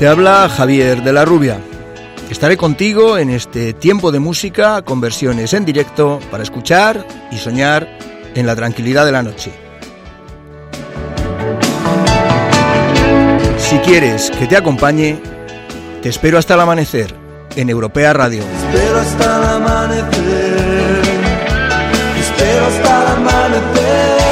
Te habla Javier de la Rubia. Estaré contigo en este tiempo de música con versiones en directo para escuchar y soñar en la tranquilidad de la noche. Si quieres que te acompañe, te espero hasta el amanecer en Europea Radio. Espero hasta el amanecer. Espero hasta el amanecer.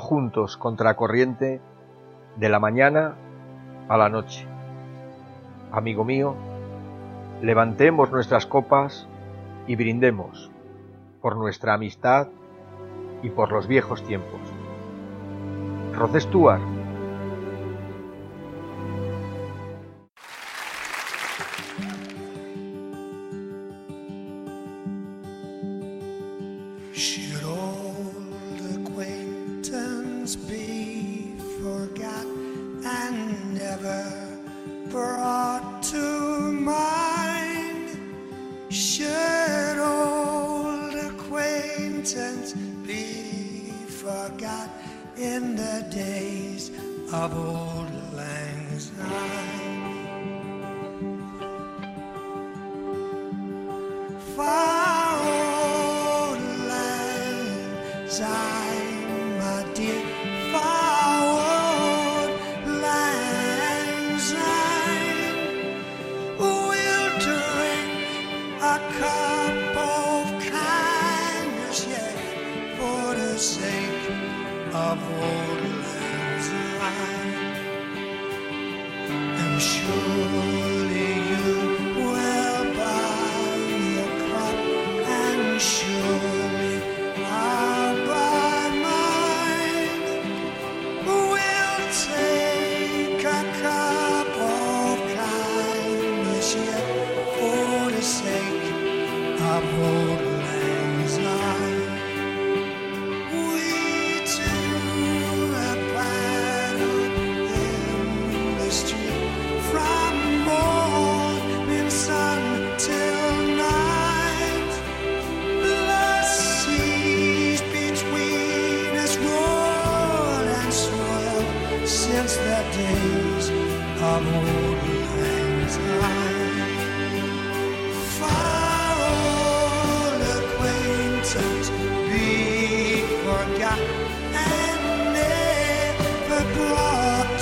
Juntos contra corriente de la mañana a la noche. Amigo mío, levantemos nuestras copas y brindemos por nuestra amistad y por los viejos tiempos. Rod Stewart, a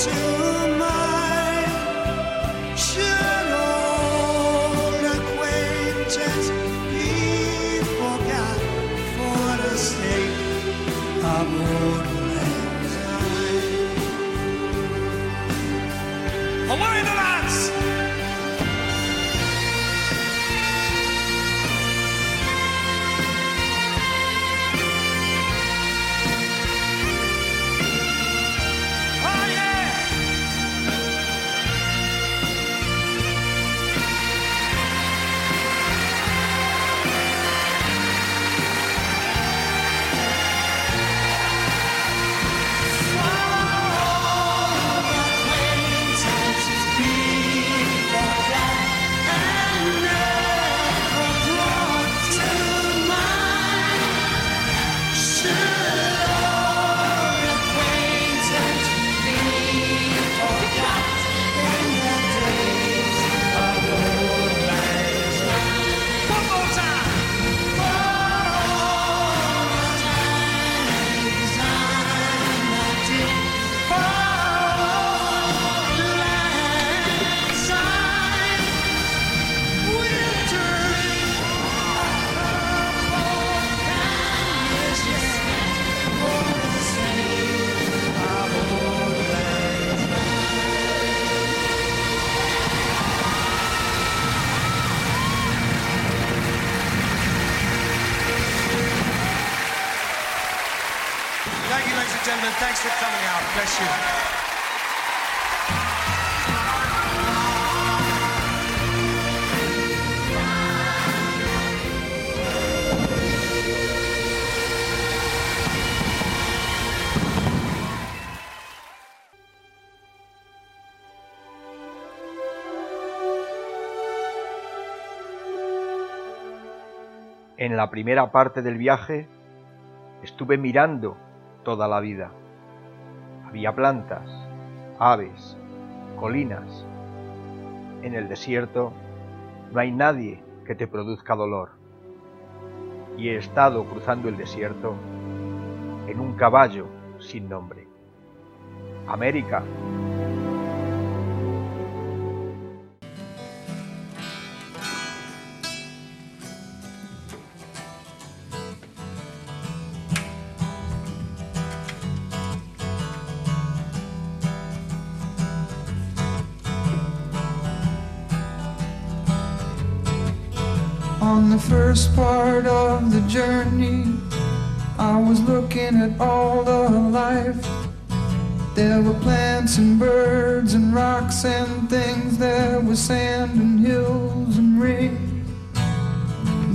to En la primera parte del viaje estuve mirando toda la vida. Había plantas, aves, colinas. En el desierto no hay nadie que te produzca dolor. Y he estado cruzando el desierto en un caballo sin nombre. América part of the journey, I was looking at all the life. There were plants and birds and rocks and things. There was sand and hills and rain.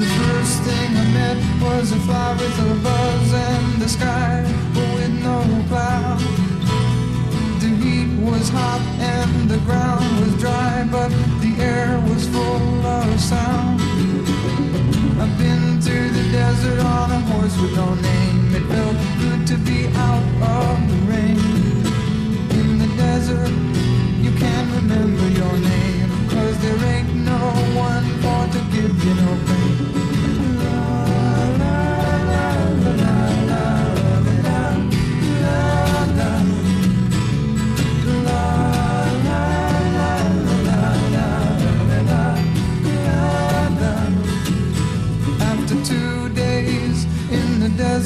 The first thing I met was a fly with a buzz and the sky with no cloud. The heat was hot and the ground was dry, but the air was full of sound. I've been through the desert on a horse with no name. It felt good to be out of the rain. In the desert, you can't remember your name. Cause there ain't no one for to give you no pain.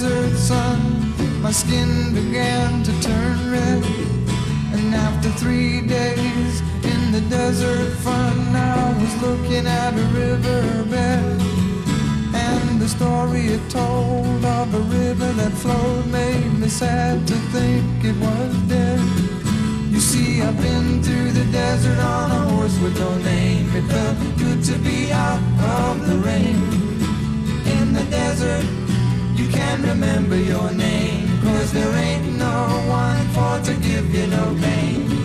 Desert sun, my skin began to turn red. And after three days in the desert fun, I was looking at a riverbed. And the story it told of a river that flowed made me sad to think it was dead. You see, I've been through the desert on a horse with no name. It felt good to be out of the rain in the desert. You can't remember your name, cause there ain't no one for to give you no pain.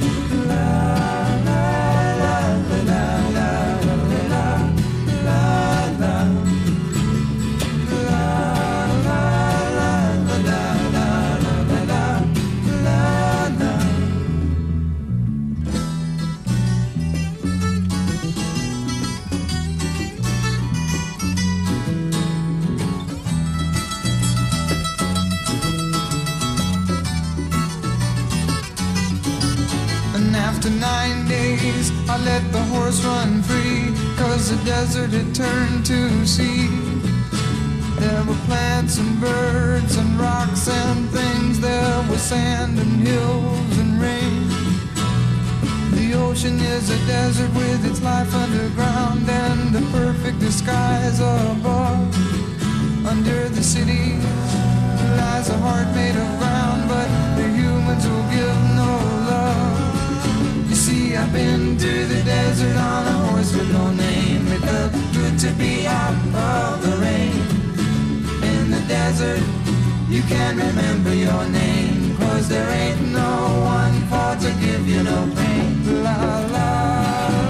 After nine days, I let the horse run free. Cause the desert had turned to sea. There were plants and birds and rocks and things. There was sand and hills and rain. The ocean is a desert with its life underground and the perfect disguise above. Under the city lies a heart made of ground, but the humans will give I've been to the desert on a horse with no name. It felt good to be out of the rain. In the desert, you can't remember your name, cause there ain't no one for to give you no pain. La la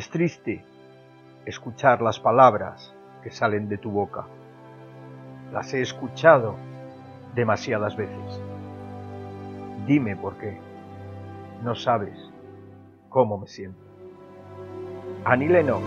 Es triste escuchar las palabras que salen de tu boca. Las he escuchado demasiadas veces. Dime por qué. No sabes cómo me siento. Annie Lennox.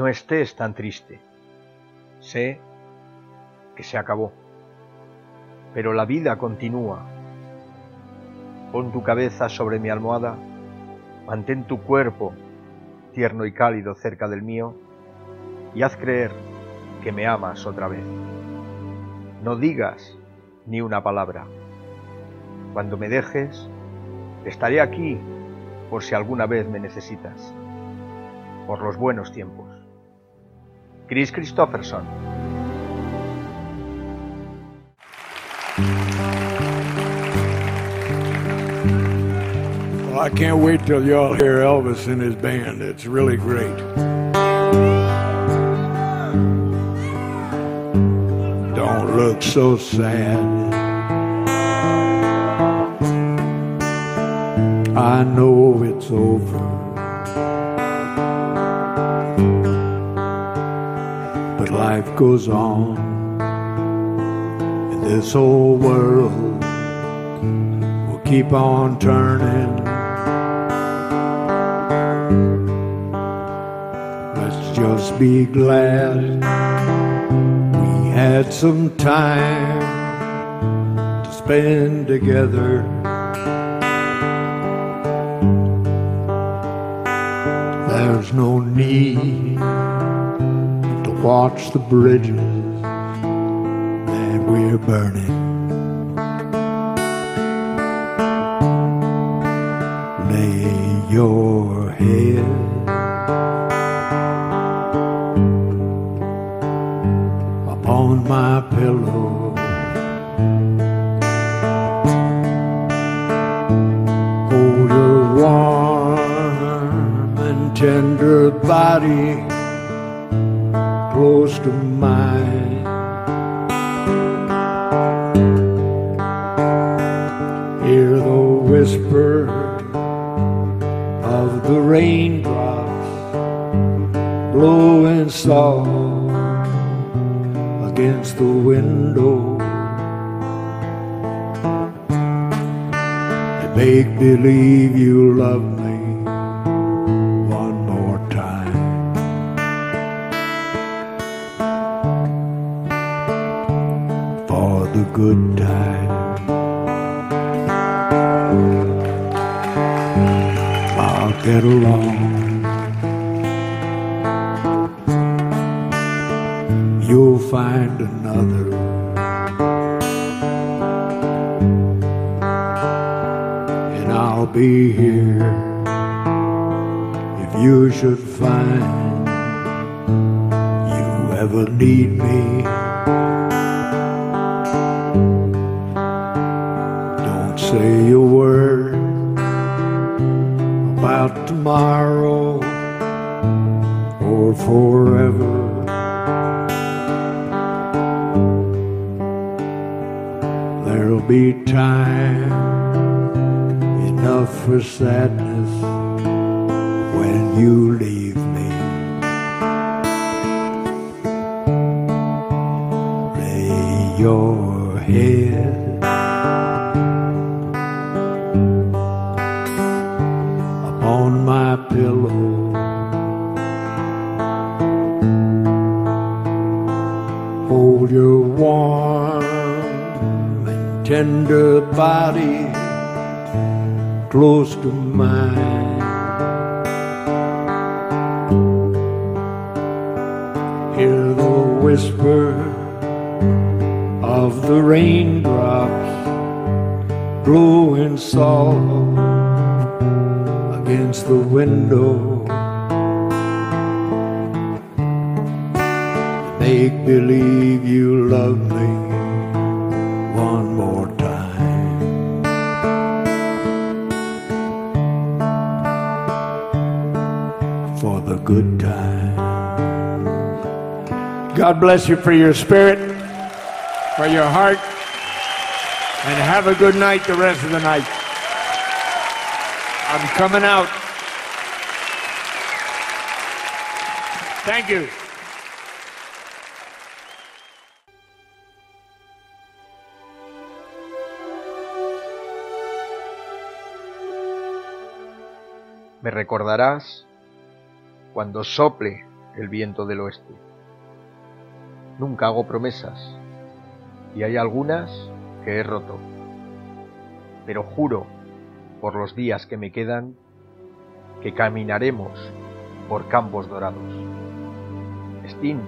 No estés tan triste. Sé que se acabó. Pero la vida continúa. Pon tu cabeza sobre mi almohada, mantén tu cuerpo tierno y cálido cerca del mío y haz creer que me amas otra vez. No digas ni una palabra. Cuando me dejes, estaré aquí por si alguna vez me necesitas. Por los buenos tiempos. Kris Kristofferson. Well, I can't wait till y'all hear Elvis and his band. It's really great. Don't look so sad. I know it's over. Life goes on. And this whole world will keep on turning. Let's just be glad we had some time to spend together. There's no need watch the bridges that we're burning. Lay your head upon my pillow. Hold your warm and tender body close to mine. Hear the whisper of the raindrops blowing soft against the window. And make believe you love me good time. I'll get along. You'll find another. And I'll be here if you should find you ever need me. Say a word about tomorrow or forever. There'll be time enough for sadness when you leave me. Lay your head tender body close to mine. Hear the whisper of the raindrops blowing soft against the window. Make believe you love me God bless you for your spirit, for your heart, and have a good night the rest of the night. I'm coming out. Thank you. Me recordarás cuando sople el viento del oeste. Nunca hago promesas y hay algunas que he roto. Pero juro, por los días que me quedan, que caminaremos por campos dorados. Steam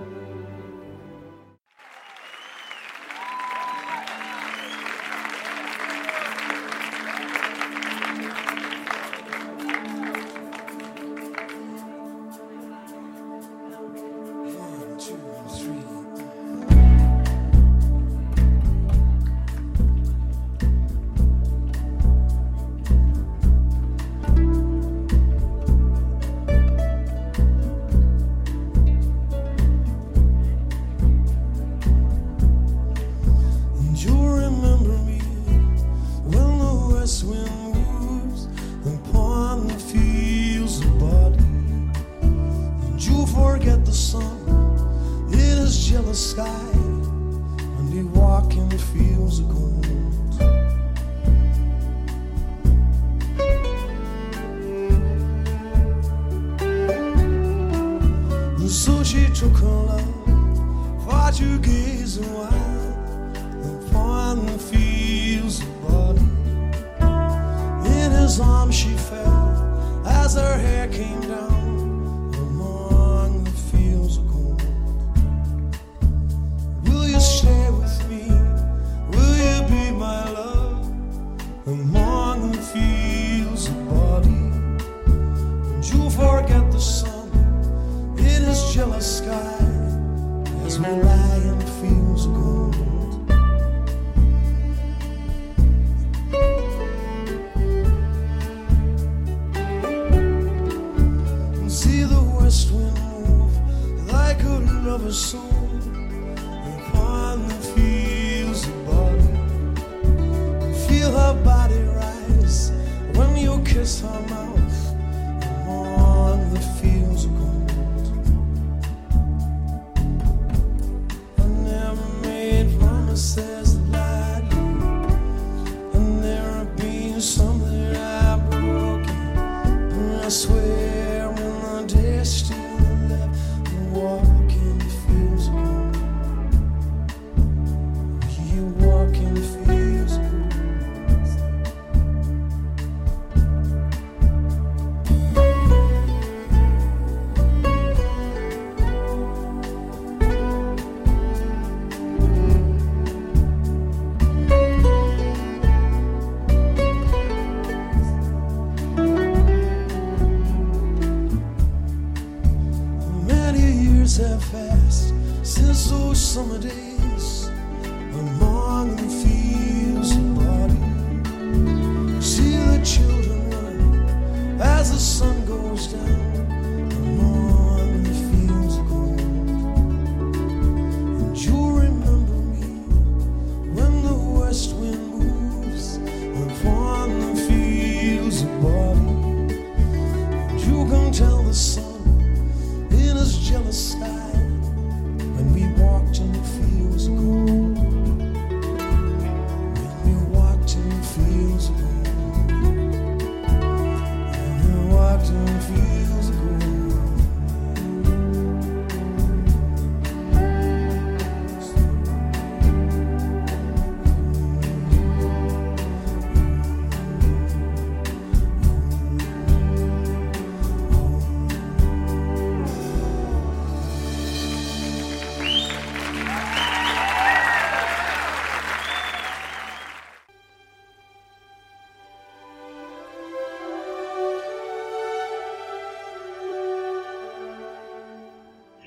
chocolat, português, wine.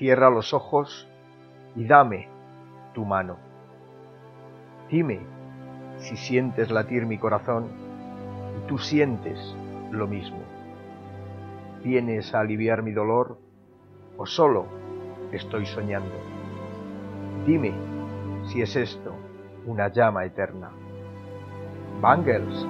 cierra los ojos y dame tu mano. Dime si sientes latir mi corazón y tú sientes lo mismo. ¿Vienes a aliviar mi dolor o solo estoy soñando? Dime si es esto una llama eterna. Bangles.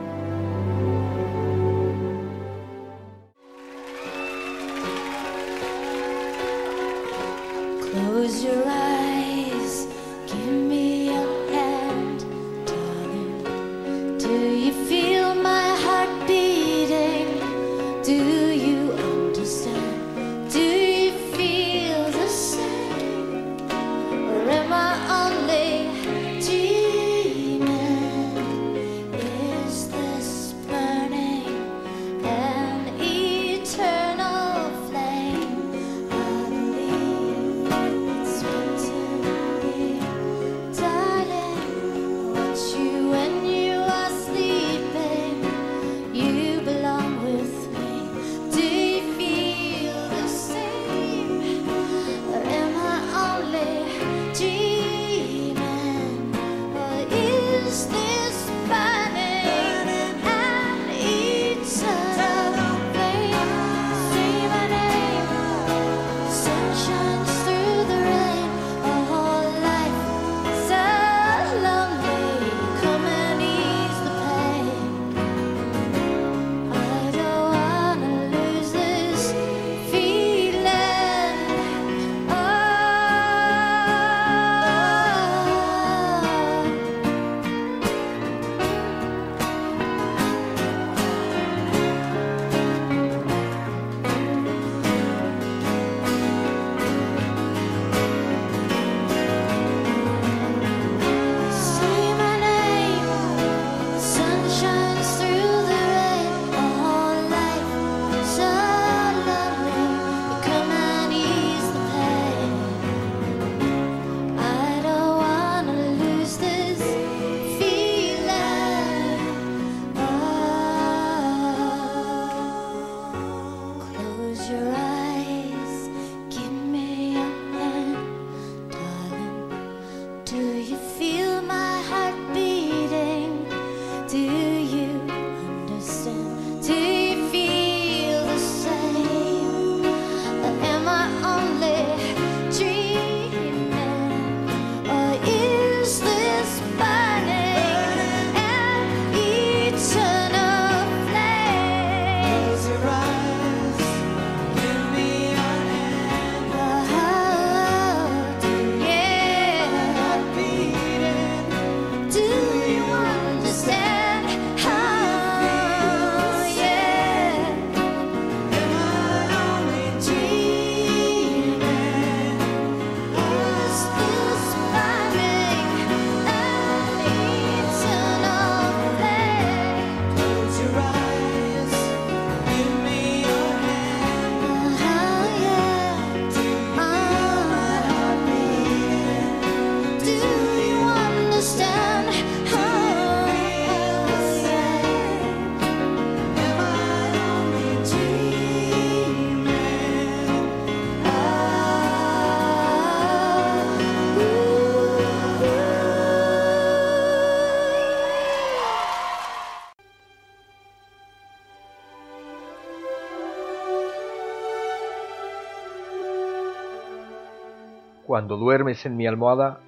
Cuando duermes en mi almohada,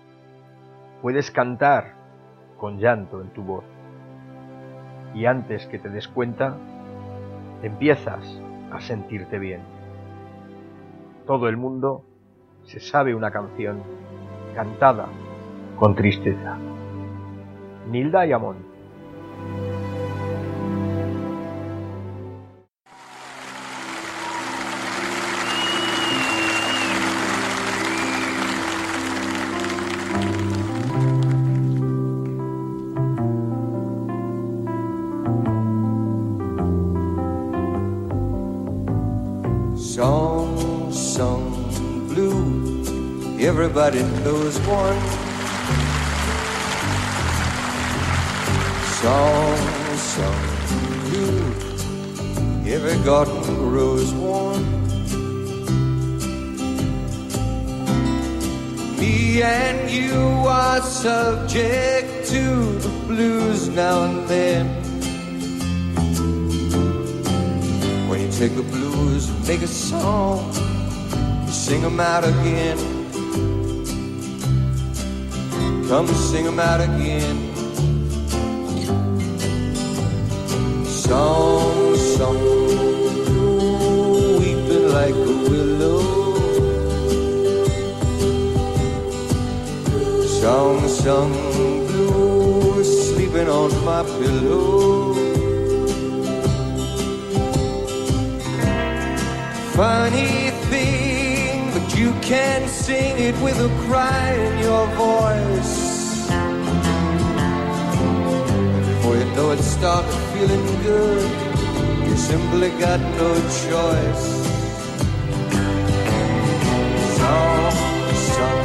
puedes cantar con llanto en tu voz. Y antes que te des cuenta, empiezas a sentirte bien. Todo el mundo se sabe una canción cantada con tristeza. Nilda y Amón. Everybody knows one. Song sung blue, every garden grows one. Me and you are subject to the blues now and then. When you take the blues make a song, you sing 'em out again. Come sing 'em out again. Song, song, weeping like a willow. Song, song, blue, sleeping on my pillow. funny can sing it with a cry in your voice. Before you know it, start feeling good. You simply got no choice. Song, song.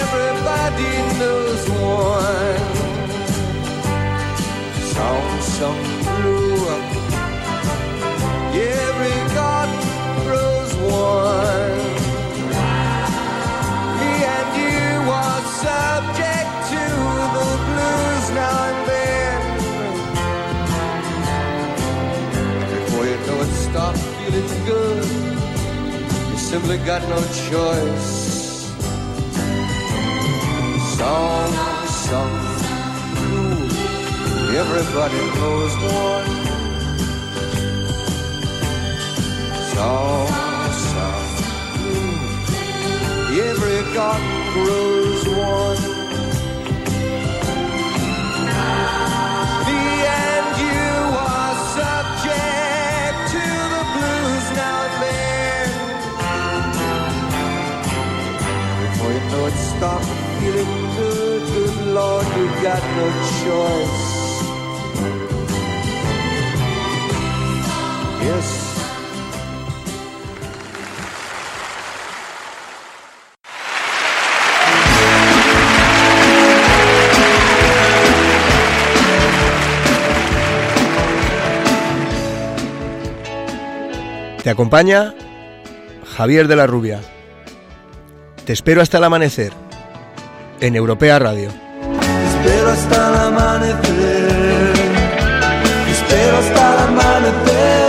Everybody knows one. Song, song, feeling good. You simply got no choice. Song, song, blue. Everybody knows one. song, song. Every garden grows one. Before you know it, stop feeling good. Good Lord, you got no choice. Yes. Te acompaña Javier de la Rubia. Te espero hasta el amanecer en Europea Radio. Espero hasta el amanecer. Espero hasta el amanecer.